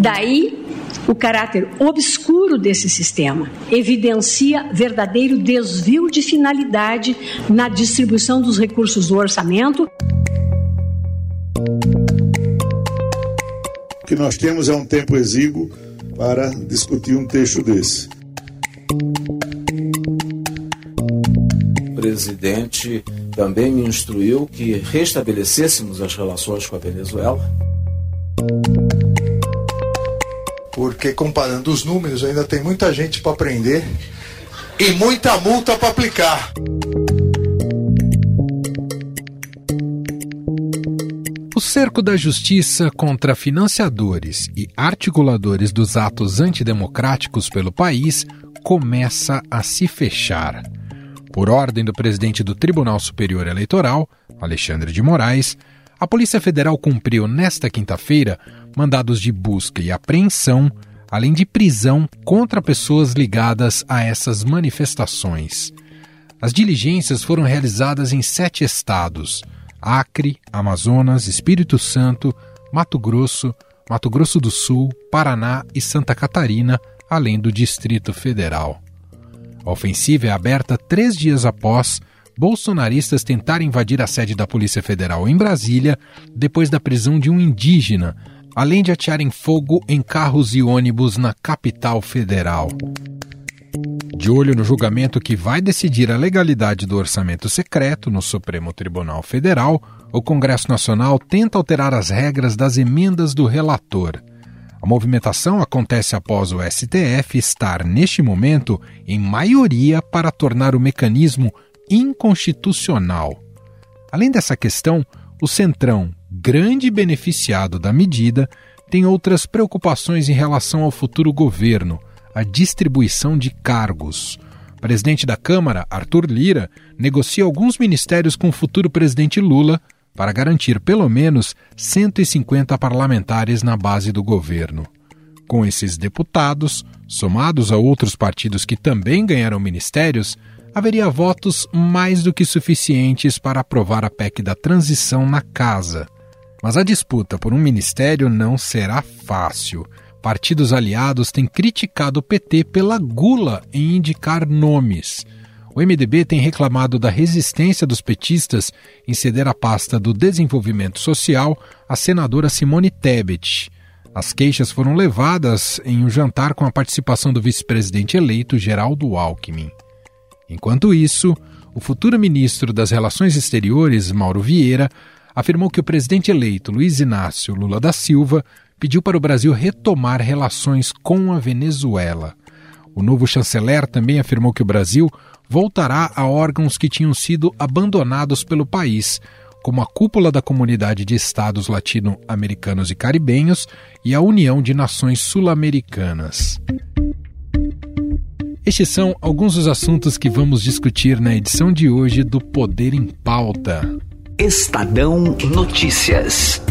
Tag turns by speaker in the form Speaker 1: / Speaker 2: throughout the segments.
Speaker 1: Daí o caráter obscuro desse sistema evidencia verdadeiro desvio de finalidade na distribuição dos recursos do orçamento.
Speaker 2: O que nós temos é um tempo exíguo para discutir um texto desse.
Speaker 3: O presidente também me instruiu que restabelecêssemos as relações com a Venezuela.
Speaker 4: Porque comparando os números, ainda tem muita gente para aprender e muita multa para aplicar.
Speaker 5: O cerco da justiça contra financiadores e articuladores dos atos antidemocráticos pelo país começa a se fechar. Por ordem do presidente do Tribunal Superior Eleitoral, Alexandre de Moraes, a Polícia Federal cumpriu nesta quinta-feira mandados de busca e apreensão, além de prisão contra pessoas ligadas a essas manifestações. As diligências foram realizadas em sete estados Acre, Amazonas, Espírito Santo, Mato Grosso, Mato Grosso do Sul, Paraná e Santa Catarina, além do Distrito Federal. A ofensiva é aberta três dias após bolsonaristas tentarem invadir a sede da Polícia Federal em Brasília depois da prisão de um indígena, além de atearem fogo em carros e ônibus na capital federal. De olho no julgamento que vai decidir a legalidade do orçamento secreto no Supremo Tribunal Federal, o Congresso Nacional tenta alterar as regras das emendas do relator. A movimentação acontece após o STF estar, neste momento, em maioria para tornar o mecanismo inconstitucional. Além dessa questão, o Centrão, grande beneficiado da medida, tem outras preocupações em relação ao futuro governo a distribuição de cargos. O presidente da Câmara, Arthur Lira, negocia alguns ministérios com o futuro presidente Lula para garantir pelo menos 150 parlamentares na base do governo. Com esses deputados, somados a outros partidos que também ganharam ministérios, haveria votos mais do que suficientes para aprovar a PEC da transição na casa. Mas a disputa por um ministério não será fácil. Partidos aliados têm criticado o PT pela gula em indicar nomes. O MDB tem reclamado da resistência dos petistas em ceder a pasta do desenvolvimento social à senadora Simone Tebet. As queixas foram levadas em um jantar com a participação do vice-presidente eleito Geraldo Alckmin. Enquanto isso, o futuro ministro das Relações Exteriores, Mauro Vieira, afirmou que o presidente eleito Luiz Inácio Lula da Silva pediu para o Brasil retomar relações com a Venezuela. O novo chanceler também afirmou que o Brasil voltará a órgãos que tinham sido abandonados pelo país, como a Cúpula da Comunidade de Estados Latino-Americanos e Caribenhos e a União de Nações Sul-Americanas. Estes são alguns dos assuntos que vamos discutir na edição de hoje do Poder em Pauta.
Speaker 6: Estadão Notícias.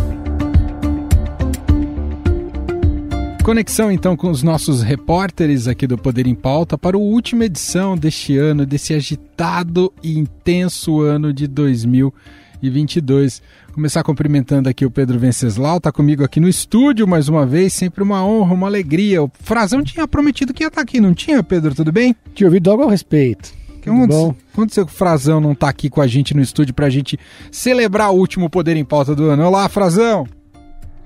Speaker 5: Conexão então com os nossos repórteres aqui do Poder em Pauta para a última edição deste ano, desse agitado e intenso ano de 2022. Começar cumprimentando aqui o Pedro Venceslau, tá comigo aqui no estúdio mais uma vez, sempre uma honra, uma alegria. O Frazão tinha prometido que ia estar tá aqui, não tinha, Pedro? Tudo bem?
Speaker 7: Tinha ouvido algo ao respeito.
Speaker 5: Que aconteceu, aconteceu que o Frazão não está aqui com a gente no estúdio para a gente celebrar o último Poder em Pauta do ano? Olá, Frazão!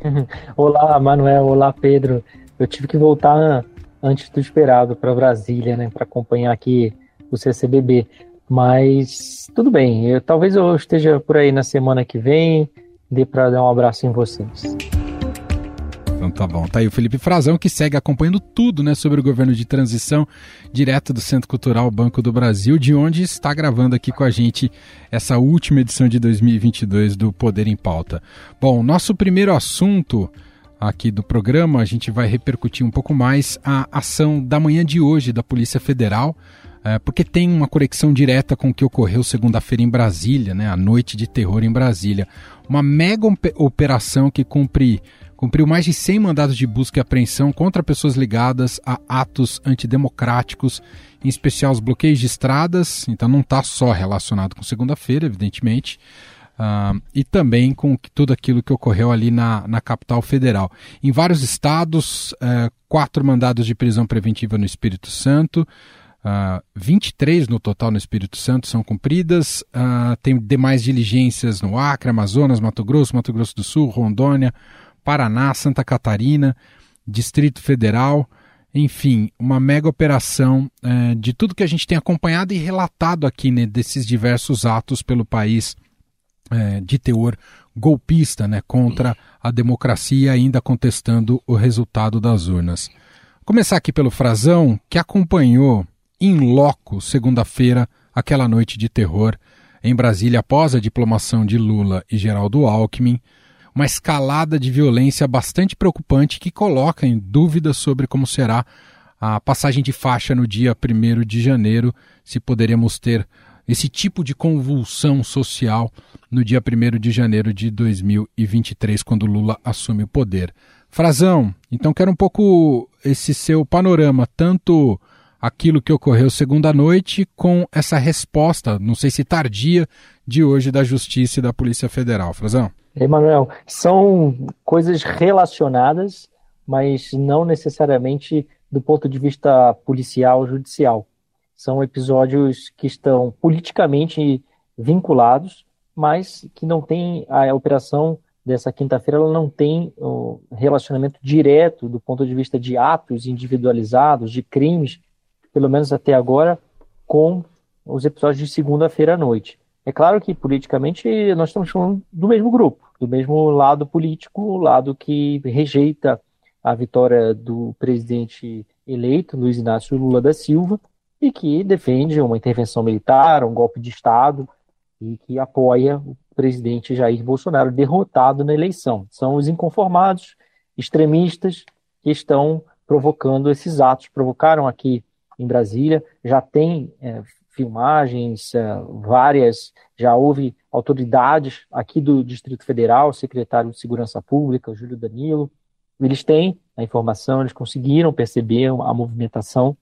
Speaker 7: olá, Manuel. Olá, Pedro. Eu tive que voltar antes do esperado para Brasília, né, para acompanhar aqui o CCBB. Mas tudo bem. Eu, talvez eu esteja por aí na semana que vem. Dê para dar um abraço em vocês.
Speaker 5: Então tá bom. Tá aí o Felipe Frazão que segue acompanhando tudo, né, sobre o governo de transição, direto do Centro Cultural Banco do Brasil, de onde está gravando aqui com a gente essa última edição de 2022 do Poder em Pauta. Bom, nosso primeiro assunto aqui do programa, a gente vai repercutir um pouco mais a ação da manhã de hoje da Polícia Federal, é, porque tem uma conexão direta com o que ocorreu segunda-feira em Brasília, né, a noite de terror em Brasília. Uma mega operação que cumpre cumpriu mais de 100 mandados de busca e apreensão contra pessoas ligadas a atos antidemocráticos, em especial os bloqueios de estradas, então não está só relacionado com segunda-feira, evidentemente, uh, e também com tudo aquilo que ocorreu ali na, na capital federal. Em vários estados, uh, quatro mandados de prisão preventiva no Espírito Santo, uh, ah, 23 no total no Espírito Santo são cumpridas, uh, tem demais diligências no Acre, Amazonas, Mato Grosso, Mato Grosso do Sul, Rondônia, Paraná, Santa Catarina, Distrito Federal. Enfim, uma mega operação uh, de tudo que a gente tem acompanhado e relatado aqui né, desses diversos atos pelo país é, de teor golpista né, contra a democracia, ainda contestando o resultado das urnas. Começar aqui pelo Frazão, que acompanhou em loco, segunda-feira, aquela noite de terror em Brasília após a diplomação de Lula e Geraldo Alckmin, uma escalada de violência bastante preocupante que coloca em dúvida sobre como será a passagem de faixa no dia 1 de janeiro, se poderemos ter esse tipo de convulsão social no dia 1 de janeiro de 2023, quando Lula assume o poder. Frazão, então quero um pouco esse seu panorama, tanto aquilo que ocorreu segunda noite com essa resposta, não sei se tardia, de hoje da Justiça e da Polícia Federal. Frazão.
Speaker 7: Emanuel, são coisas relacionadas, mas não necessariamente do ponto de vista policial judicial. São episódios que estão politicamente vinculados, mas que não tem a operação dessa quinta-feira, ela não tem o relacionamento direto do ponto de vista de atos individualizados, de crimes, pelo menos até agora, com os episódios de segunda-feira à noite. É claro que politicamente nós estamos falando do mesmo grupo, do mesmo lado político, o lado que rejeita a vitória do presidente eleito, Luiz Inácio Lula da Silva, e que defende uma intervenção militar, um golpe de Estado, e que apoia o presidente Jair Bolsonaro derrotado na eleição. São os inconformados, extremistas, que estão provocando esses atos. Provocaram aqui em Brasília, já tem é, filmagens, é, várias, já houve autoridades aqui do Distrito Federal, secretário de Segurança Pública, Júlio Danilo, eles têm a informação, eles conseguiram perceber a movimentação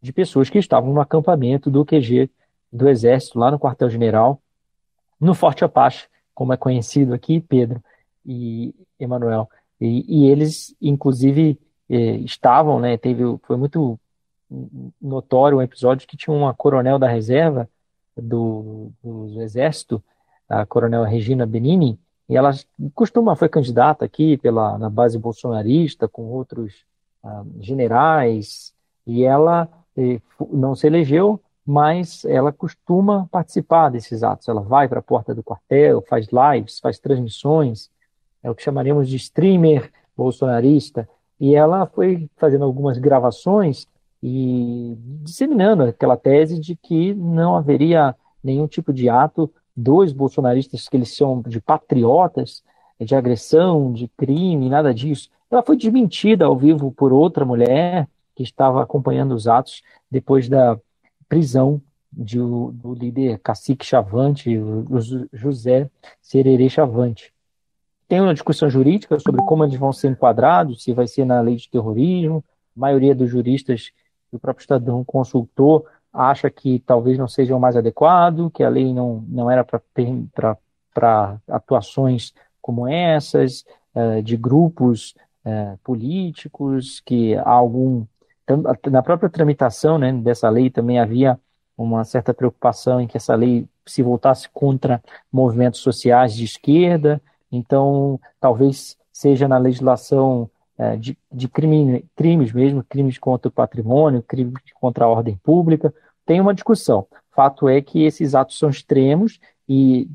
Speaker 7: de pessoas que estavam no acampamento do QG do Exército, lá no quartel-general, no Forte Apache, como é conhecido aqui, Pedro e Emanuel. E, e, eles, inclusive, eh, estavam, né, teve, foi muito notório um episódio que tinha uma coronel da reserva do, do Exército, a coronel Regina Benini, e ela costuma, foi candidata aqui pela, na base bolsonarista, com outros ah, generais, e ela não se elegeu, mas ela costuma participar desses atos. Ela vai para a porta do quartel, faz lives, faz transmissões, é o que chamaremos de streamer bolsonarista. E ela foi fazendo algumas gravações e disseminando aquela tese de que não haveria nenhum tipo de ato dos bolsonaristas que eles chamam de patriotas, de agressão, de crime, nada disso. Ela foi desmentida ao vivo por outra mulher, que estava acompanhando os atos depois da prisão de, do líder cacique Chavante, José Sererê Chavante. Tem uma discussão jurídica sobre como eles vão ser enquadrados, se vai ser na lei de terrorismo. A maioria dos juristas o próprio Estadão consultou acha que talvez não seja o mais adequado, que a lei não, não era para atuações como essas, eh, de grupos eh, políticos, que algum na própria tramitação né, dessa lei também havia uma certa preocupação em que essa lei se voltasse contra movimentos sociais de esquerda, então talvez seja na legislação é, de, de crime, crimes mesmo, crimes contra o patrimônio, crimes contra a ordem pública, tem uma discussão. Fato é que esses atos são extremos e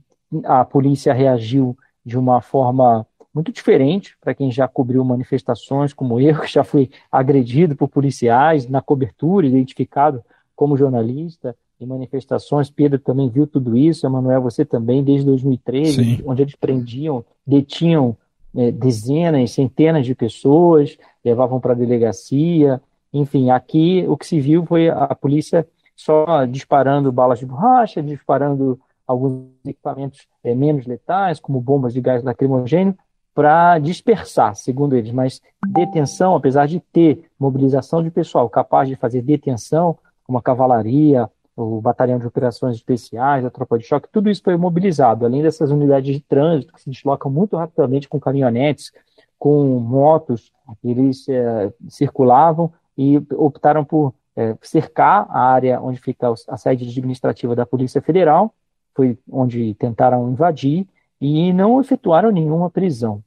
Speaker 7: a polícia reagiu de uma forma muito diferente para quem já cobriu manifestações como eu, que já fui agredido por policiais na cobertura, identificado como jornalista em manifestações. Pedro também viu tudo isso, Emanuel, você também, desde 2013, Sim. onde eles prendiam, detinham é, dezenas, centenas de pessoas, levavam para a delegacia. Enfim, aqui o que se viu foi a polícia só disparando balas de borracha, disparando alguns equipamentos é, menos letais, como bombas de gás lacrimogêneo, para dispersar, segundo eles, mas detenção, apesar de ter mobilização de pessoal capaz de fazer detenção, como a cavalaria, o Batalhão de Operações Especiais, a Tropa de Choque, tudo isso foi mobilizado, além dessas unidades de trânsito que se deslocam muito rapidamente com caminhonetes, com motos, eles é, circulavam e optaram por é, cercar a área onde fica a sede administrativa da Polícia Federal, foi onde tentaram invadir e não efetuaram nenhuma prisão.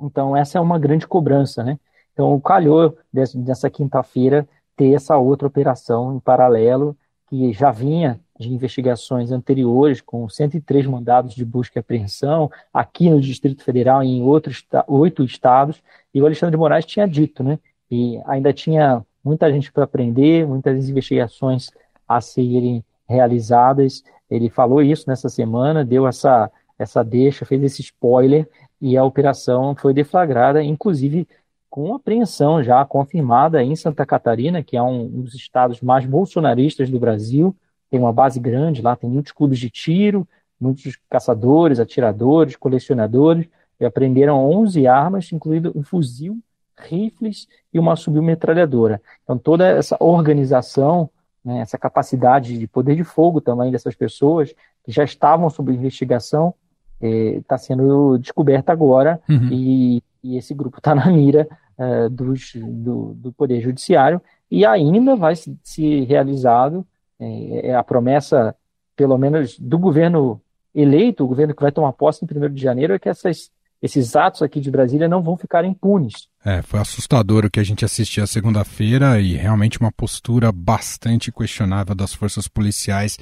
Speaker 7: Então, essa é uma grande cobrança, né? Então, calhou dessa quinta-feira ter essa outra operação em paralelo, que já vinha de investigações anteriores, com 103 mandados de busca e apreensão, aqui no Distrito Federal e em outros oito estados, e o Alexandre de Moraes tinha dito, né? E ainda tinha muita gente para aprender, muitas investigações a serem realizadas. Ele falou isso nessa semana, deu essa, essa deixa, fez esse spoiler, e a operação foi deflagrada, inclusive com apreensão já confirmada em Santa Catarina, que é um, um dos estados mais bolsonaristas do Brasil, tem uma base grande lá, tem muitos clubes de tiro, muitos caçadores, atiradores, colecionadores, e apreenderam 11 armas, incluindo um fuzil, rifles e uma submetralhadora. Então toda essa organização, né, essa capacidade de poder de fogo também dessas pessoas que já estavam sob investigação está eh, sendo descoberta agora uhum. e, e, esse grupo está na mira dos, do, do, Poder Judiciário, e ainda vai se, se realizado é, a promessa, pelo menos, do governo eleito, o governo que vai tomar posse em 1 de janeiro, é que essas, esses atos aqui de Brasília não vão ficar impunes.
Speaker 5: É, foi assustador o que a gente assistiu a segunda-feira e realmente uma postura bastante questionável das forças policiais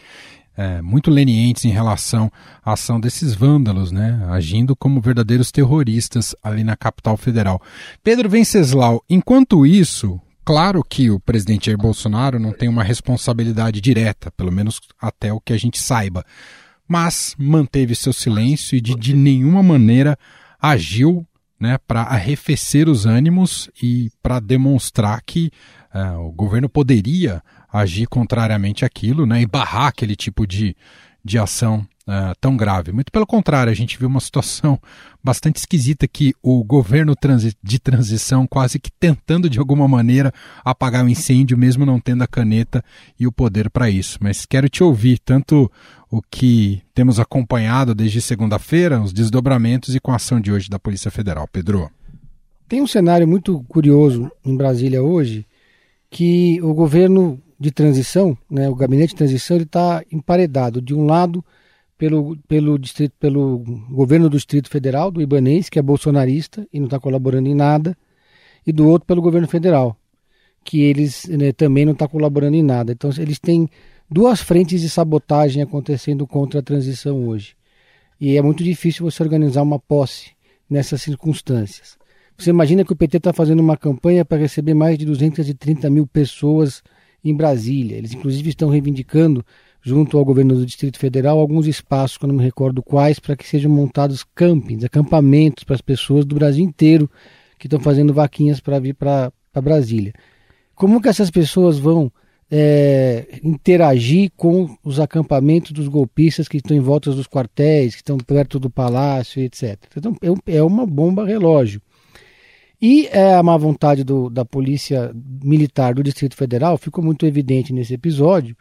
Speaker 5: é, muito lenientes em relação à ação desses vândalos, né, agindo como verdadeiros terroristas ali na capital federal. Pedro Venceslau, enquanto isso, claro que o presidente Jair Bolsonaro não tem uma responsabilidade direta, pelo menos até o que a gente saiba, mas manteve seu silêncio e de, de nenhuma maneira agiu né, para arrefecer os ânimos e para demonstrar que uh, o governo poderia agir contrariamente àquilo né, e barrar aquele tipo de, de ação uh, tão grave. Muito pelo contrário, a gente viu uma situação bastante esquisita que o governo transi de transição quase que tentando de alguma maneira apagar o incêndio, mesmo não tendo a caneta e o poder para isso. Mas quero te ouvir tanto o que temos acompanhado desde segunda-feira, os desdobramentos e com a ação de hoje da Polícia Federal. Pedro.
Speaker 8: Tem um cenário muito curioso em Brasília hoje, que o governo de transição, né, o gabinete de transição, ele está emparedado. De um lado, pelo, pelo, distrito, pelo governo do Distrito Federal, do Ibanês, que é bolsonarista e não está colaborando em nada, e do outro pelo governo federal, que eles né, também não está colaborando em nada. Então, eles têm duas frentes de sabotagem acontecendo contra a transição hoje. E é muito difícil você organizar uma posse nessas circunstâncias. Você imagina que o PT está fazendo uma campanha para receber mais de 230 mil pessoas em Brasília. Eles, inclusive, estão reivindicando, junto ao governo do Distrito Federal, alguns espaços, que eu não me recordo quais, para que sejam montados campings, acampamentos para as pessoas do Brasil inteiro que estão fazendo vaquinhas para vir para Brasília. Como que essas pessoas vão é, interagir com os acampamentos dos golpistas que estão em volta dos quartéis, que estão perto do palácio, etc. Então, é, é uma bomba relógio. E é, a má vontade do, da Polícia Militar do Distrito Federal ficou muito evidente nesse episódio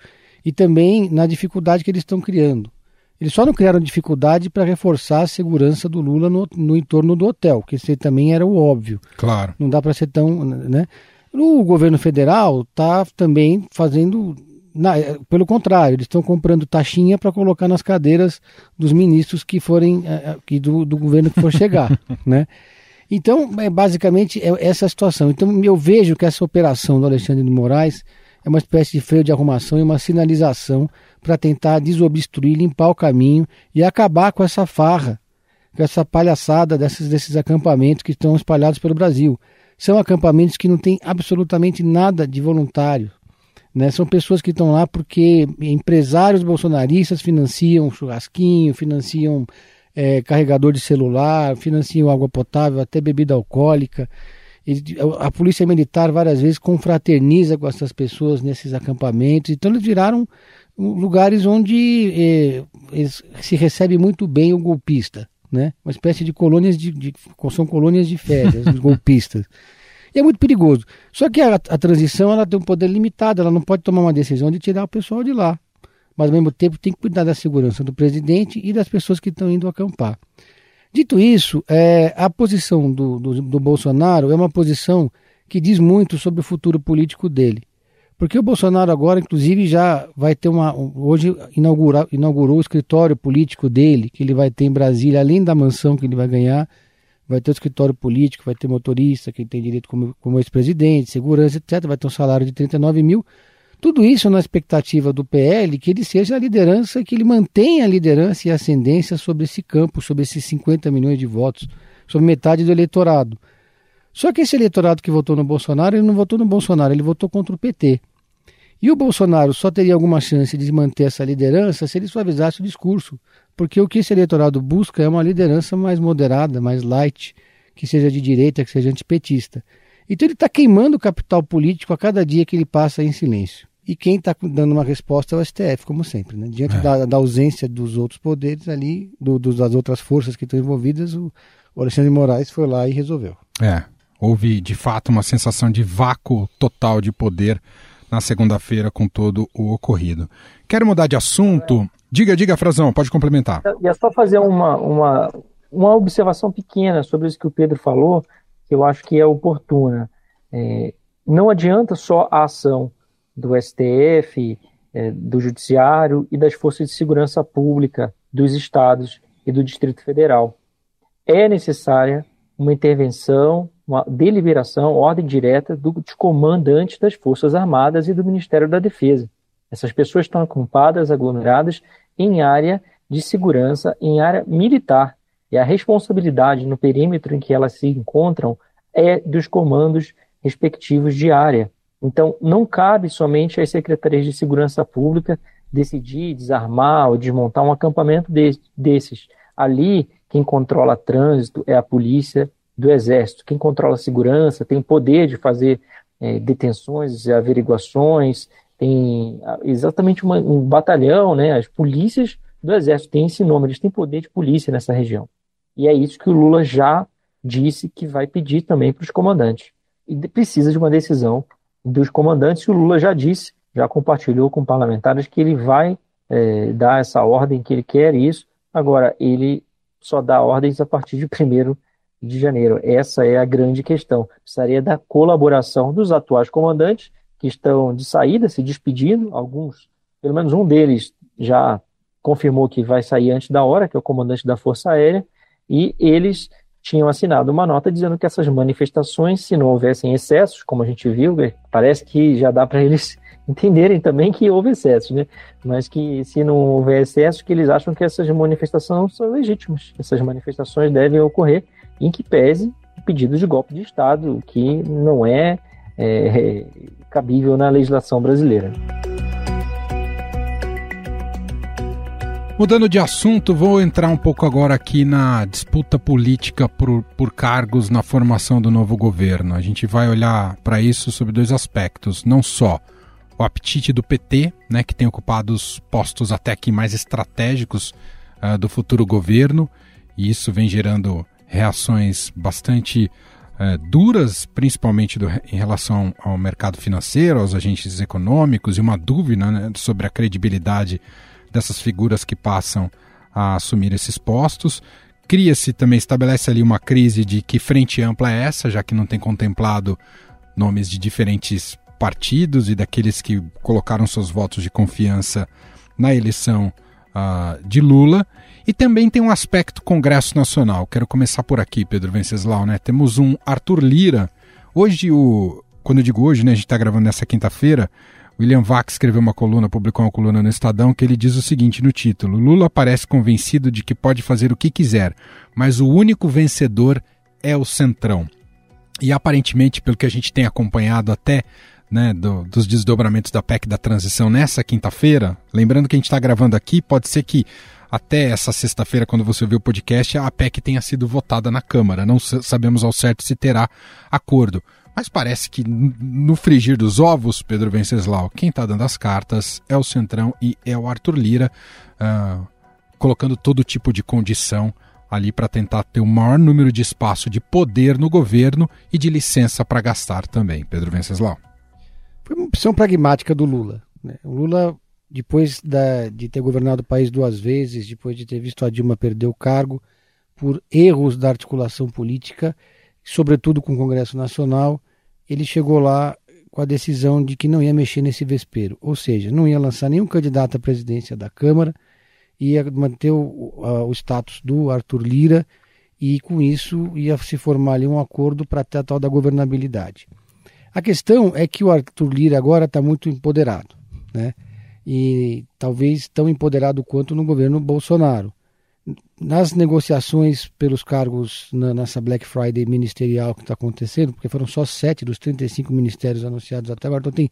Speaker 8: e também na dificuldade que eles estão criando. Eles só não criaram dificuldade para reforçar a segurança do Lula no, no entorno do hotel, que esse também era o óbvio.
Speaker 5: Claro.
Speaker 8: Não dá para ser tão. Né? O governo federal está também fazendo. Na, pelo contrário, eles estão comprando taxinha para colocar nas cadeiras dos ministros que forem. Eh, eh, do, do governo que for chegar. né? Então, é, basicamente, é essa a situação. Então, eu vejo que essa operação do Alexandre de Moraes é uma espécie de freio de arrumação e uma sinalização para tentar desobstruir, limpar o caminho e acabar com essa farra, com essa palhaçada desses, desses acampamentos que estão espalhados pelo Brasil. São acampamentos que não têm absolutamente nada de voluntário. Né? São pessoas que estão lá porque empresários bolsonaristas financiam churrasquinho, financiam é, carregador de celular, financiam água potável, até bebida alcoólica. a polícia militar várias vezes confraterniza com essas pessoas nesses acampamentos, então eles viraram lugares onde é, se recebe muito bem o golpista, né? Uma espécie de colônias de, de são colônias de férias, os golpistas. E é muito perigoso. Só que a, a transição ela tem um poder limitado, ela não pode tomar uma decisão de tirar o pessoal de lá. Mas ao mesmo tempo tem que cuidar da segurança do presidente e das pessoas que estão indo acampar. Dito isso, é, a posição do, do, do Bolsonaro é uma posição que diz muito sobre o futuro político dele. Porque o Bolsonaro agora, inclusive, já vai ter uma. Hoje inaugura, inaugurou o escritório político dele, que ele vai ter em Brasília, além da mansão que ele vai ganhar, vai ter o escritório político, vai ter motorista, que tem direito como, como ex-presidente, segurança, etc. Vai ter um salário de 39 mil. Tudo isso na expectativa do PL que ele seja a liderança, que ele mantenha a liderança e a ascendência sobre esse campo, sobre esses 50 milhões de votos, sobre metade do eleitorado. Só que esse eleitorado que votou no Bolsonaro, ele não votou no Bolsonaro, ele votou contra o PT. E o Bolsonaro só teria alguma chance de manter essa liderança se ele suavizasse o discurso, porque o que esse eleitorado busca é uma liderança mais moderada, mais light, que seja de direita, que seja antipetista. Então ele está queimando o capital político a cada dia que ele passa em silêncio. E quem está dando uma resposta é o STF, como sempre. Né? Diante é. da, da, ausência dos outros poderes ali, do, dos, das outras forças que estão envolvidas, o, o Alexandre de Moraes foi lá e resolveu.
Speaker 5: É, houve de fato uma sensação de vácuo total de poder na segunda-feira com todo o ocorrido. Quero mudar de assunto. Diga, diga, Frazão, pode complementar.
Speaker 7: E é só fazer uma, uma, uma observação pequena sobre isso que o Pedro falou, que eu acho que é oportuna. É, não adianta só a ação do STF, é, do Judiciário e das forças de segurança pública dos estados e do Distrito Federal. É necessária uma intervenção, uma deliberação, ordem direta do, dos comandantes das Forças Armadas e do Ministério da Defesa. Essas pessoas estão acampadas, aglomeradas em área de segurança, em área militar. E a responsabilidade no perímetro em que elas se encontram é dos comandos respectivos de área. Então, não cabe somente às secretarias de segurança pública decidir desarmar ou desmontar um acampamento de, desses. Ali, quem controla trânsito é a polícia do Exército. Quem controla a segurança tem poder de fazer é, detenções, averiguações, tem exatamente uma, um batalhão, né? As polícias do Exército têm esse nome, eles têm poder de polícia nessa região. E é isso que o Lula já disse que vai pedir também para os comandantes. E precisa de uma decisão dos comandantes, e o Lula já disse, já compartilhou com parlamentares que ele vai é, dar essa ordem, que ele quer isso. Agora, ele só dá ordens a partir de 1 de janeiro. Essa é a grande questão. Precisaria da colaboração dos atuais comandantes, que estão de saída, se despedindo. Alguns, pelo menos um deles, já confirmou que vai sair antes da hora, que é o comandante da Força Aérea, e eles tinham assinado uma nota dizendo que essas manifestações, se não houvessem excessos, como a gente viu, é, parece que já dá para eles entenderem também que houve excessos, né? Mas que se não houver excessos, que eles acham que essas manifestações são legítimas. Essas manifestações devem ocorrer em que pese o pedido de golpe de Estado, que não é, é cabível na legislação brasileira.
Speaker 5: Mudando de assunto, vou entrar um pouco agora aqui na disputa política por, por cargos na formação do novo governo. A gente vai olhar para isso sob dois aspectos. Não só o apetite do PT, né, que tem ocupado os postos até aqui mais estratégicos uh, do futuro governo, e isso vem gerando reações bastante uh, duras, principalmente do, em relação ao mercado financeiro, aos agentes econômicos, e uma dúvida né, sobre a credibilidade dessas figuras que passam a assumir esses postos. Cria-se também, estabelece ali uma crise de que frente ampla é essa, já que não tem contemplado nomes de diferentes partidos e daqueles que colocaram seus votos de confiança na eleição uh, de Lula. E também tem um aspecto Congresso Nacional. Quero começar por aqui, Pedro Venceslau. Né? Temos um Arthur Lira. Hoje, o, quando eu digo hoje, né, a gente está gravando nessa quinta-feira, William Vac escreveu uma coluna, publicou uma coluna no Estadão, que ele diz o seguinte no título: Lula parece convencido de que pode fazer o que quiser, mas o único vencedor é o Centrão. E aparentemente, pelo que a gente tem acompanhado até né, do, dos desdobramentos da PEC da transição nessa quinta-feira, lembrando que a gente está gravando aqui, pode ser que até essa sexta-feira, quando você ouvir o podcast, a PEC tenha sido votada na Câmara. Não sabemos ao certo se terá acordo. Mas parece que no frigir dos ovos, Pedro Venceslau, quem está dando as cartas é o Centrão e é o Arthur Lira, uh, colocando todo tipo de condição ali para tentar ter o maior número de espaço de poder no governo e de licença para gastar também. Pedro Venceslau.
Speaker 8: Foi uma opção pragmática do Lula. Né? O Lula, depois da, de ter governado o país duas vezes, depois de ter visto a Dilma perder o cargo por erros da articulação política, sobretudo com o Congresso Nacional, ele chegou lá com a decisão de que não ia mexer nesse vespeiro, ou seja, não ia lançar nenhum candidato à presidência da Câmara, ia manter o, o status do Arthur Lira e com isso ia se formar ali um acordo para a tal da governabilidade. A questão é que o Arthur Lira agora está muito empoderado, né? E talvez tão empoderado quanto no governo Bolsonaro. Nas negociações pelos cargos na, nessa Black Friday ministerial que está acontecendo, porque foram só sete dos 35 ministérios anunciados até agora, então tem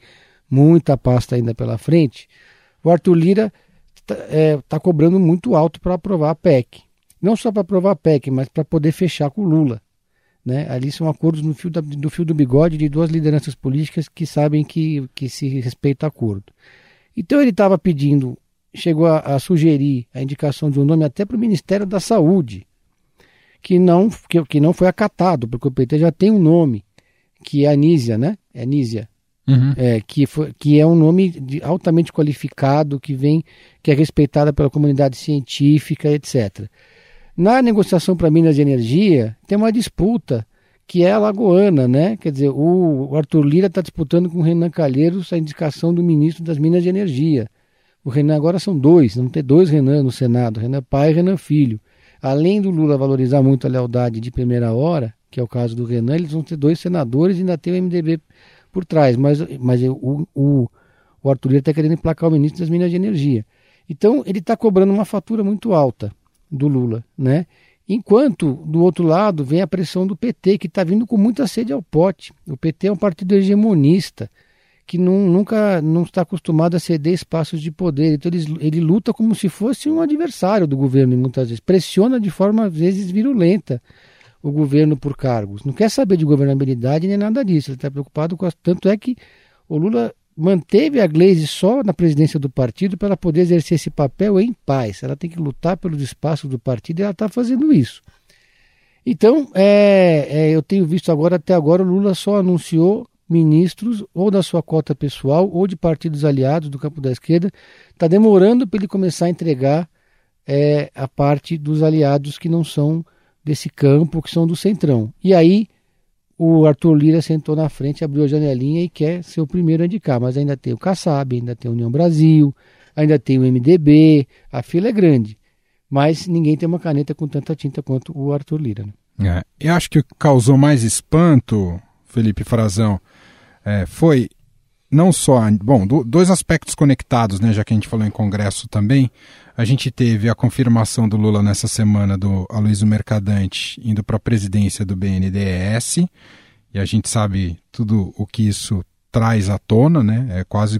Speaker 8: muita pasta ainda pela frente. O Arthur Lira está é, tá cobrando muito alto para aprovar a PEC. Não só para aprovar a PEC, mas para poder fechar com o Lula. Né? Ali são acordos no fio da, do fio do bigode de duas lideranças políticas que sabem que, que se respeita acordo. Então ele estava pedindo, chegou a, a, sugerir a indicação de um nome até para o Ministério da Saúde, que não, que, que não foi acatado, porque o PT já tem um nome, que é Anísia, né? É Anísia. Uhum. É, que, foi, que é um nome de, altamente qualificado, que vem, que é respeitada pela comunidade científica, etc. Na negociação para Minas de Energia, tem uma disputa que é a Lagoana, né? Quer dizer, o Arthur Lira está disputando com o Renan Calheiros a indicação do ministro das Minas de Energia. O Renan agora são dois, não tem dois Renan no Senado, Renan pai e Renan filho. Além do Lula valorizar muito a lealdade de primeira hora, que é o caso do Renan, eles vão ter dois senadores e ainda tem o MDB por trás. Mas, mas o, o, o Arthur está querendo emplacar o ministro das Minas de Energia. Então ele está cobrando uma fatura muito alta do Lula, né? Enquanto, do outro lado, vem a pressão do PT, que está vindo com muita sede ao pote. O PT é um partido hegemonista, que não, nunca não está acostumado a ceder espaços de poder. Então ele, ele luta como se fosse um adversário do governo, muitas vezes. Pressiona de forma, às vezes, virulenta o governo por cargos. Não quer saber de governabilidade nem nada disso. Ele está preocupado com... Tanto é que o Lula manteve a Glaze só na presidência do partido para ela poder exercer esse papel em paz. Ela tem que lutar pelos espaços do partido e ela está fazendo isso. Então, é, é, eu tenho visto agora, até agora, o Lula só anunciou ministros ou da sua cota pessoal ou de partidos aliados do campo da esquerda. Está demorando para ele começar a entregar é, a parte dos aliados que não são desse campo, que são do Centrão. E aí o Arthur Lira sentou na frente, abriu a janelinha e quer ser o primeiro a indicar. Mas ainda tem o Kassab, ainda tem a União Brasil, ainda tem o MDB, a fila é grande. Mas ninguém tem uma caneta com tanta tinta quanto o Arthur Lira.
Speaker 5: Né? É, eu acho que causou mais espanto, Felipe Frazão, é, foi não só. Bom, do, dois aspectos conectados, né, já que a gente falou em Congresso também. A gente teve a confirmação do Lula nessa semana do Aloysio Mercadante indo para a presidência do BNDES. E a gente sabe tudo o que isso traz à tona, né? É quase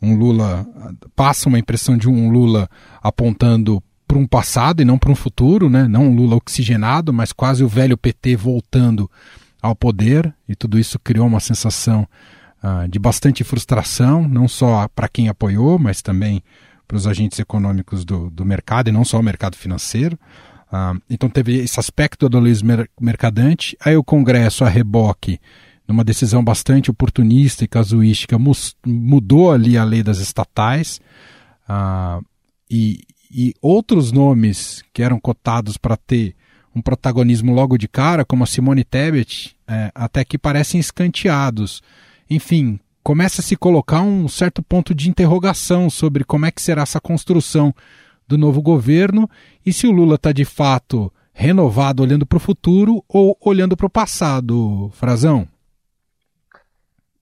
Speaker 5: um Lula. Passa uma impressão de um Lula apontando para um passado e não para um futuro, né? Não um Lula oxigenado, mas quase o velho PT voltando ao poder. E tudo isso criou uma sensação uh, de bastante frustração, não só para quem apoiou, mas também para os agentes econômicos do, do mercado, e não só o mercado financeiro. Uh, então teve esse aspecto do Luiz Mercadante. Aí o Congresso, a reboque, numa decisão bastante oportunista e casuística, mudou ali a lei das estatais. Uh, e, e outros nomes que eram cotados para ter um protagonismo logo de cara, como a Simone Tebet, é, até que parecem escanteados enfim, começa a se colocar um certo ponto de interrogação sobre como é que será essa construção do novo governo e se o Lula está de fato renovado olhando para o futuro ou olhando para o passado, Frazão.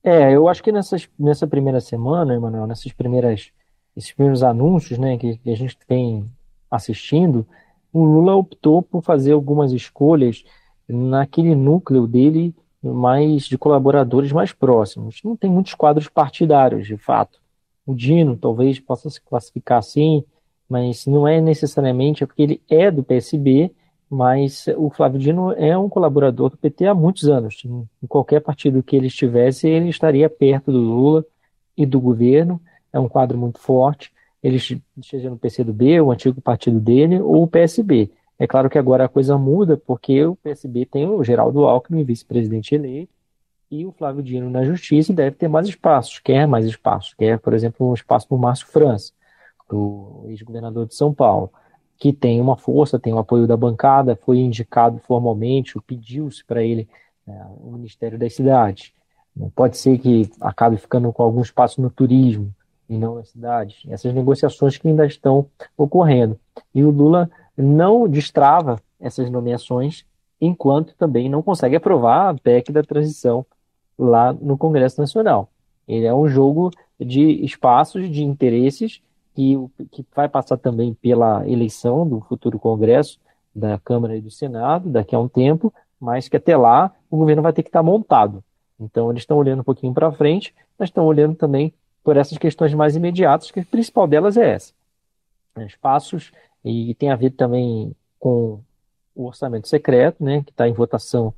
Speaker 7: É, eu acho que nessas, nessa primeira semana, Emanuel, nessas primeiras, esses primeiros anúncios né, que, que a gente tem assistindo, o Lula optou por fazer algumas escolhas naquele núcleo dele mais de colaboradores mais próximos. Não tem muitos quadros partidários, de fato. O Dino talvez possa se classificar assim, mas não é necessariamente é porque ele é do PSB, mas o Flávio Dino é um colaborador do PT há muitos anos. Em qualquer partido que ele estivesse, ele estaria perto do Lula e do governo. É um quadro muito forte. Ele esteja no PCdoB, o antigo partido dele, ou o PSB. É claro que agora a coisa muda, porque o PSB tem o Geraldo Alckmin, vice-presidente eleito, e o Flávio Dino na justiça e deve ter mais espaços, quer mais espaço, quer, por exemplo, um espaço para o Márcio França, o ex-governador de São Paulo, que tem uma força, tem o apoio da bancada, foi indicado formalmente, pediu-se para ele é, o Ministério das Cidades. Pode ser que acabe ficando com algum espaço no turismo e não na cidade. Essas negociações que ainda estão ocorrendo. E o Lula não destrava essas nomeações, enquanto também não consegue aprovar a PEC da transição lá no Congresso Nacional. Ele é um jogo de espaços, de interesses, que, que vai passar também pela eleição do futuro Congresso, da Câmara e do Senado, daqui a um tempo, mas que até lá o governo vai ter que estar montado. Então, eles estão olhando um pouquinho para frente, mas estão olhando também por essas questões mais imediatas, que a principal delas é essa. Espaços e tem a ver também com o orçamento secreto, né, que está em votação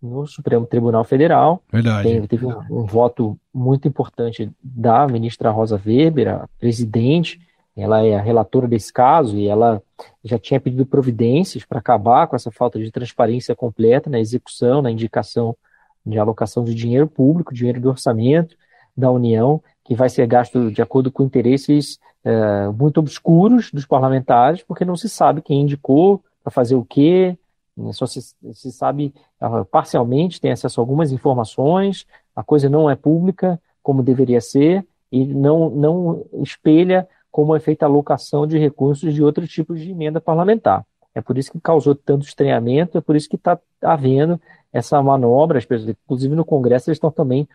Speaker 7: no Supremo Tribunal Federal.
Speaker 5: Verdade.
Speaker 7: Tem, teve um, um, voto muito importante da ministra Rosa Weber, a presidente. Ela é a relatora desse caso e ela já tinha pedido providências para acabar com essa falta de transparência completa na execução, na indicação de alocação de dinheiro público, dinheiro do orçamento da União, que vai ser gasto de acordo com interesses é, muito obscuros dos parlamentares, porque não se sabe quem indicou para fazer o quê, né, só se, se sabe uh, parcialmente, tem acesso a algumas informações, a coisa não é pública como deveria ser e não, não espelha como é feita a alocação de recursos de outros tipos de emenda parlamentar. É por isso que causou tanto estranhamento, é por isso que está havendo essa manobra, inclusive no Congresso eles estão também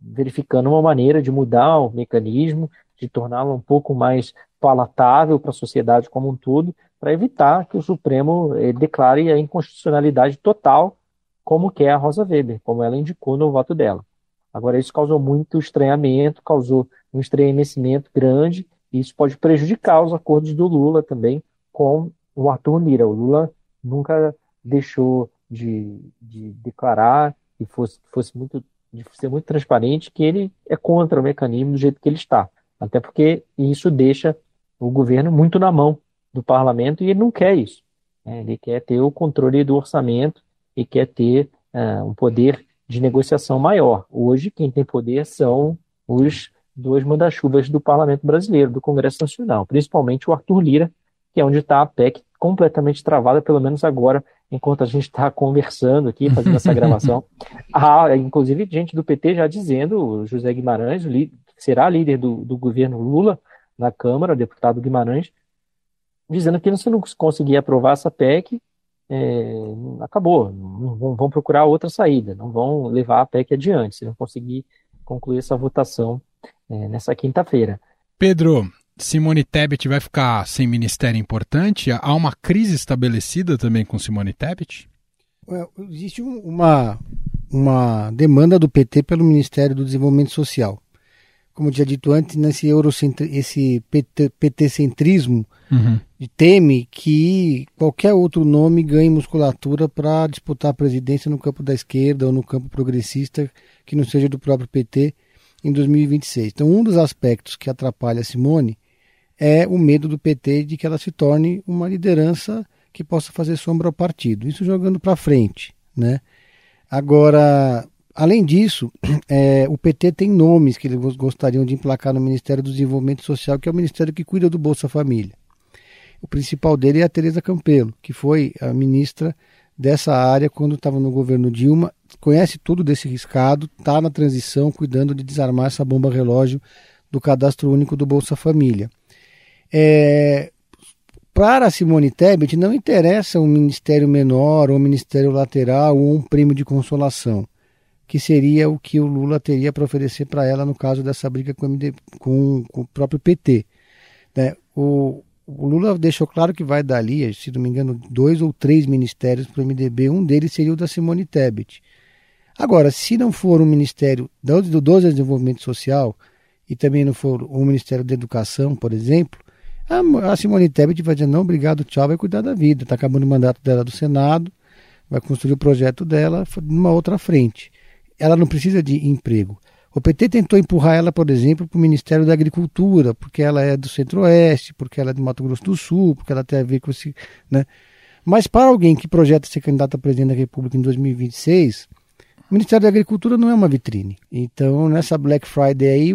Speaker 7: verificando uma maneira de mudar o mecanismo, de torná-la um pouco mais palatável para a sociedade como um todo, para evitar que o Supremo eh, declare a inconstitucionalidade total, como quer a Rosa Weber, como ela indicou no voto dela. Agora, isso causou muito estranhamento, causou um estremecimento grande, e isso pode prejudicar os acordos do Lula também com o Arthur Lira. O Lula nunca deixou de, de declarar e fosse, fosse muito, de ser muito transparente que ele é contra o mecanismo do jeito que ele está. Até porque isso deixa o governo muito na mão do parlamento e ele não quer isso. Né? Ele quer ter o controle do orçamento e quer ter uh, um poder de negociação maior. Hoje, quem tem poder são os dois manda-chuvas do parlamento brasileiro, do Congresso Nacional, principalmente o Arthur Lira, que é onde está a PEC completamente travada, pelo menos agora, enquanto a gente está conversando aqui, fazendo essa gravação. Há, inclusive, gente do PT já dizendo, o José Guimarães, o será líder do, do governo Lula na Câmara, deputado Guimarães, dizendo que se não conseguir aprovar essa PEC, é, acabou, não vão procurar outra saída, não vão levar a PEC adiante, se não conseguir concluir essa votação é, nessa quinta-feira.
Speaker 5: Pedro, Simone Tebet vai ficar sem ministério importante? Há uma crise estabelecida também com Simone Tebet?
Speaker 8: Existe uma, uma demanda do PT pelo Ministério do Desenvolvimento Social como tinha dito antes, nesse eurocentri esse PT, PT-centrismo, uhum. teme que qualquer outro nome ganhe musculatura para disputar a presidência no campo da esquerda ou no campo progressista que não seja do próprio PT em 2026. Então, um dos aspectos que atrapalha a Simone é o medo do PT de que ela se torne uma liderança que possa fazer sombra ao partido. Isso jogando para frente, né? Agora, Além disso, é, o PT tem nomes que eles gostariam de emplacar no Ministério do Desenvolvimento Social, que é o ministério que cuida do Bolsa Família. O principal dele é a Tereza Campelo, que foi a ministra dessa área quando estava no governo Dilma, conhece tudo desse riscado, está na transição, cuidando de desarmar essa bomba relógio do cadastro único do Bolsa Família. É, para Simone Tebet não interessa um ministério menor, ou um ministério lateral, ou um prêmio de consolação que seria o que o Lula teria para oferecer para ela no caso dessa briga com, MD, com, com o próprio PT. Né? O, o, Lula deixou claro que vai dar ali, se não me engano, dois ou três ministérios para o MDB, um deles seria o da Simone Tebet. Agora, se não for um ministério do, do Desenvolvimento Social e também não for um Ministério da Educação, por exemplo, a, Simone Tebet vai dizer, não, obrigado, tchau, vai cuidar da vida. Está acabando o mandato dela do Senado, vai construir o projeto dela numa outra frente ela não precisa de emprego. O PT tentou empurrar ela, por exemplo, para o Ministério da Agricultura, porque ela é do Centro-Oeste, porque ela é do Mato Grosso do Sul, porque ela tem a ver com esse. Né? Mas para alguém que projeta ser candidato a presidente da República em 2026, o Ministério da Agricultura não é uma vitrine. Então, nessa Black Friday aí,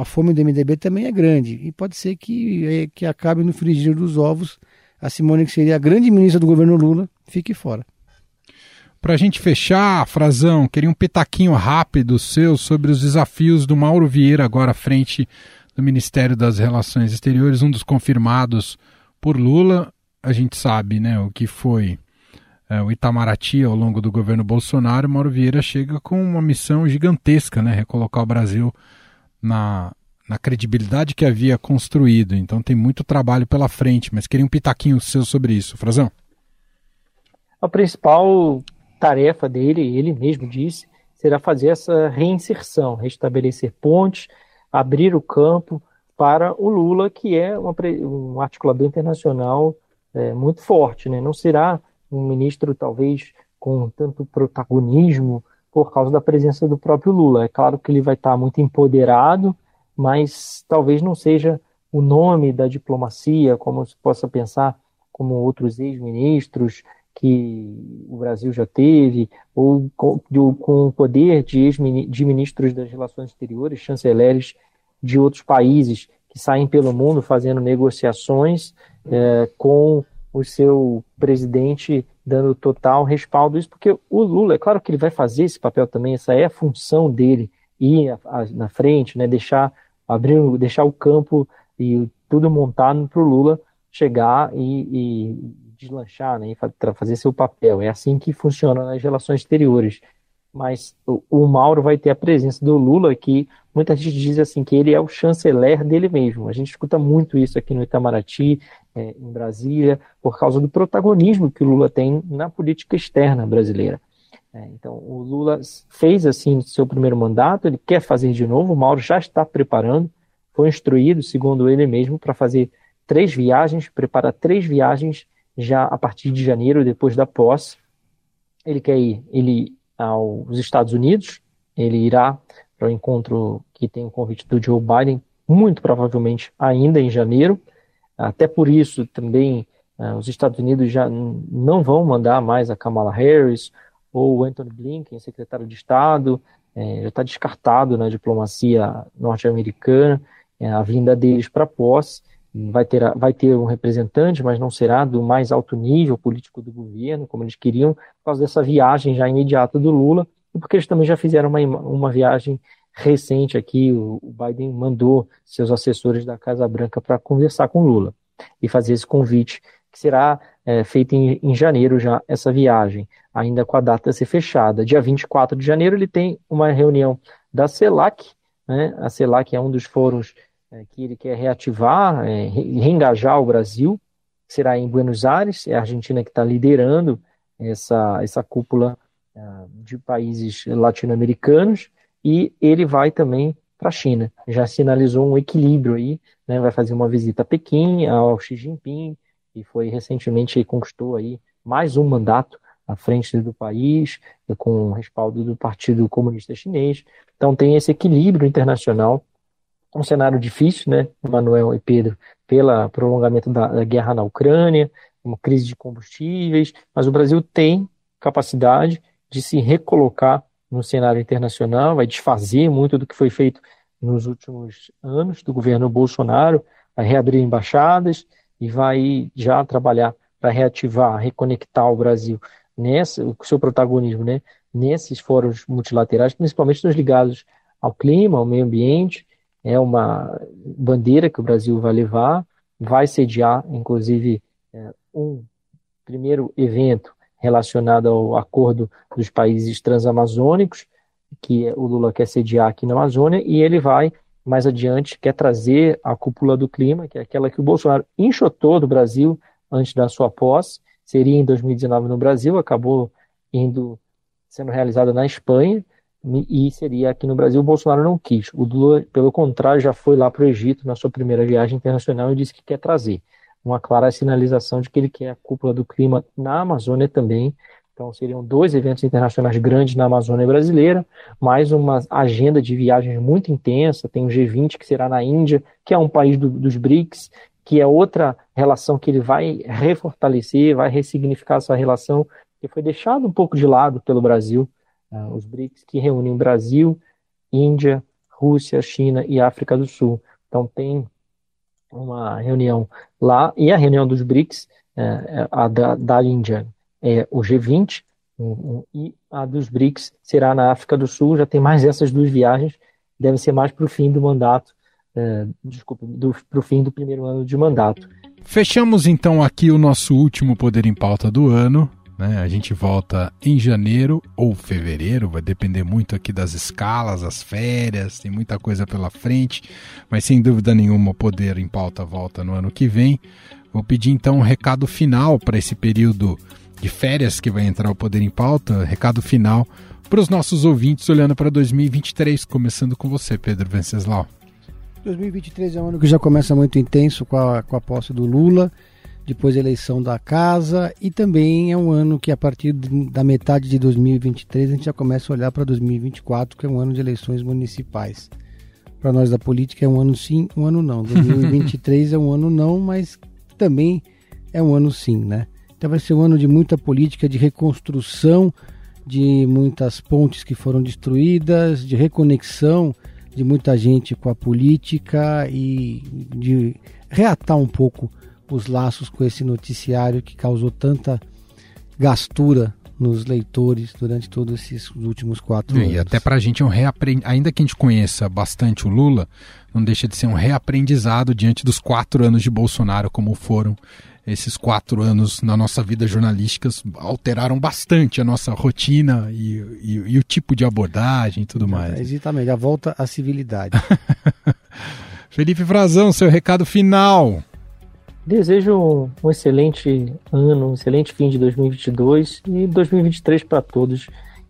Speaker 8: a fome do MDB também é grande. E pode ser que, é, que acabe no frigir dos ovos a Simone, que seria a grande ministra do governo Lula, fique fora.
Speaker 5: Para a gente fechar, Frazão, queria um pitaquinho rápido seu sobre os desafios do Mauro Vieira agora à frente do Ministério das Relações Exteriores, um dos confirmados por Lula a gente sabe né, o que foi é, o Itamaraty ao longo do governo Bolsonaro, Mauro Vieira chega com uma missão gigantesca, né, recolocar o Brasil na, na credibilidade que havia construído. Então tem muito trabalho pela frente, mas queria um pitaquinho seu sobre isso, Frazão.
Speaker 7: A principal tarefa dele, ele mesmo disse, será fazer essa reinserção, restabelecer pontes, abrir o campo para o Lula, que é uma, um articulador internacional é, muito forte, né? Não será um ministro talvez com tanto protagonismo por causa da presença do próprio Lula. É claro que ele vai estar muito empoderado, mas talvez não seja o nome da diplomacia, como se possa pensar como outros ex-ministros que o Brasil já teve, ou com, o poder de, de ministros das relações exteriores, chanceleres de outros países que saem pelo mundo fazendo negociações é, com o seu presidente dando total respaldo isso, porque o Lula, é claro que ele vai fazer esse papel também, essa é a função dele, ir a, a, na frente, né, deixar abrir, deixar o campo e tudo montado para o Lula chegar e, e deslanchar, né, e fazer seu papel. É assim que funciona nas relações exteriores mas o, o, Mauro vai ter a presença do Lula, que muita gente diz assim que ele é o chanceler dele mesmo. A gente escuta muito isso aqui no Itamaraty, é, em Brasília, por causa do protagonismo que o Lula tem na política externa brasileira. É, então, o Lula fez assim seu primeiro mandato, ele quer fazer de novo, o Mauro já está preparando, foi instruído, segundo ele mesmo, para fazer três viagens, prepara três viagens já a partir de janeiro, depois da posse. Ele quer ir, ele aos Estados Unidos. Ele irá para o encontro que tem o convite do Joe Biden, muito provavelmente ainda em janeiro. Até por isso também uh, os Estados Unidos já não vão mandar mais a Kamala Harris ou Anthony Blinken, secretário de Estado, é, já está descartado na diplomacia norte-americana é, a vinda deles para posse. Vai ter, vai ter um representante, mas não será do mais alto nível político do governo, como eles queriam, por causa dessa viagem já imediata do Lula, e porque eles também já fizeram uma, uma viagem recente aqui, o, o Biden mandou seus assessores da Casa Branca para conversar com Lula e fazer esse convite, que será é, feito em, em janeiro já, essa viagem, ainda com a data a ser fechada. Dia 24 de janeiro ele tem uma reunião da CELAC, né? a CELAC é um dos fóruns é, que ele quer reativar, é, reengajar o Brasil, será em Buenos Aires, é a Argentina que está liderando essa, essa cúpula é, de países latino-americanos, e ele vai também para a China. Já sinalizou um equilíbrio aí, né, vai fazer uma visita a Pequim, ao Xi Jinping, e foi recentemente conquistou aí mais um mandato à frente do país, com o respaldo do Partido Comunista Chinês. Então tem esse equilíbrio internacional um cenário difícil, né, Manuel e Pedro, pelo prolongamento da, da, guerra na Ucrânia, uma crise de combustíveis, mas o Brasil tem capacidade de se recolocar no cenário internacional, vai desfazer muito do que foi feito nos últimos anos do governo Bolsonaro, vai reabrir embaixadas e vai já trabalhar para reativar, reconectar o Brasil nessa, o seu protagonismo, né, nesses fóruns multilaterais, principalmente nos ligados ao clima, ao meio ambiente é uma bandeira que o Brasil vai levar, vai sediar, inclusive, é, um primeiro evento relacionado ao acordo dos países transamazônicos, que o Lula quer sediar aqui na Amazônia, e ele vai, mais adiante, quer trazer a cúpula do clima, que é aquela que o Bolsonaro enxotou do Brasil antes da sua posse, seria em 2019 no Brasil, acabou indo sendo realizada na Espanha, e seria aqui no Brasil, o Bolsonaro não quis. O Lula, pelo contrário, já foi lá para o Egito na sua primeira viagem internacional e disse que quer trazer uma clara sinalização de que ele quer a cúpula do clima na Amazônia também. Então, seriam dois eventos internacionais grandes na Amazônia brasileira, mais uma agenda de viagens muito intensa. Tem o G20, que será na Índia, que é um país do, dos BRICS, que é outra relação que ele vai refortalecer, vai ressignificar essa relação que foi deixada um pouco de lado pelo Brasil, uh, os BRICS que reúnem Brasil, Índia, Rússia, China e África do Sul. Então tem uma reunião lá e a reunião dos BRICS, uh, a da, da Índia é o G20 um, um, e a dos BRICS será na África do Sul. Já tem mais essas duas viagens, deve ser mais para o fim do mandato, uh, desculpa, para o fim do primeiro ano de mandato.
Speaker 5: Fechamos então aqui o nosso último Poder em Pauta do ano. Né? A gente volta em janeiro ou fevereiro, vai depender muito aqui das escalas, as férias, tem muita coisa pela frente, mas sem dúvida nenhuma o Poder em Pauta volta no ano que vem. Vou pedir então um recado final para esse período de férias que vai entrar o Poder em Pauta, recado final para os nossos ouvintes olhando para 2023, começando com você, Pedro Venceslau.
Speaker 8: 2023 é um ano que já começa muito intenso com a, com a posse do Lula depois a eleição da casa e também é um ano que a partir da metade de 2023 a gente já começa a olhar para 2024, que é um ano de eleições municipais. Para nós da política é um ano sim, um ano não. 2023 é um ano não, mas também é um ano sim, né? Então vai ser um ano de muita política, de reconstrução de muitas pontes que foram destruídas, de reconexão de muita gente com a política e de reatar um pouco os laços com esse noticiário que causou tanta gastura nos leitores durante todos esses últimos quatro anos.
Speaker 5: E até para a gente é um reaprendizado, ainda que a gente conheça bastante o Lula, não deixa de ser um reaprendizado diante dos quatro anos de Bolsonaro, como foram esses quatro anos na nossa vida jornalística, alteraram bastante a nossa rotina e, e, e o tipo de abordagem e tudo mais.
Speaker 8: exatamente, a volta à civilidade.
Speaker 5: Felipe Frazão, seu recado final.
Speaker 7: Desejo um excelente ano, um excelente fim de 2022 e 2023 para todos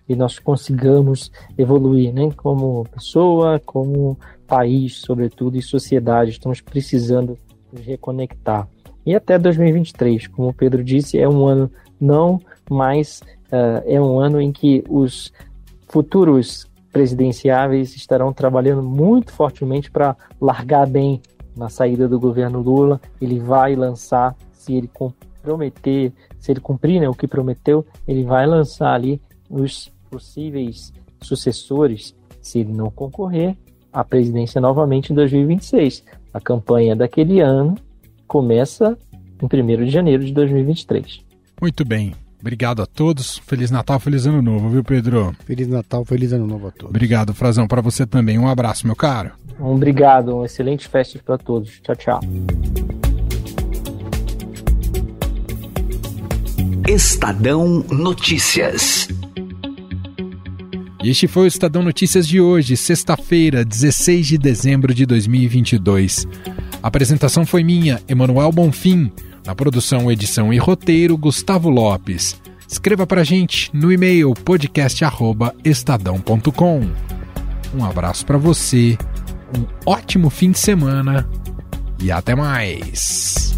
Speaker 7: e nós consigamos evoluir, né? Como pessoa, como país, sobretudo, e sociedade. Estamos precisando nos reconectar. E até 2023, como o Pedro disse, é um ano não mais uh, é um ano em que os futuros presidenciáveis estarão trabalhando muito fortemente para largar bem na saída do governo Lula, ele vai lançar, se ele prometer, se ele cumprir né, o que prometeu, ele vai lançar ali os possíveis sucessores, se ele não concorrer à presidência novamente em 2026. A campanha daquele ano começa em 1 de janeiro de 2023.
Speaker 5: Muito bem. Obrigado a todos. Feliz Natal, feliz Ano Novo, viu, Pedro?
Speaker 8: Feliz Natal, feliz Ano Novo a todos.
Speaker 5: Obrigado, Frazão, para você também. Um abraço, meu caro.
Speaker 7: Um obrigado, um excelente festa para todos. Tchau, tchau.
Speaker 6: Estadão Notícias.
Speaker 5: Este foi o Estadão Notícias de hoje, sexta-feira, 16 de dezembro de 2022. A apresentação foi minha, Emanuel Bonfim. Na produção, edição e roteiro, Gustavo Lopes. Escreva para gente no e-mail podcast@estadão.com. Um abraço para você, um ótimo fim de semana e até mais.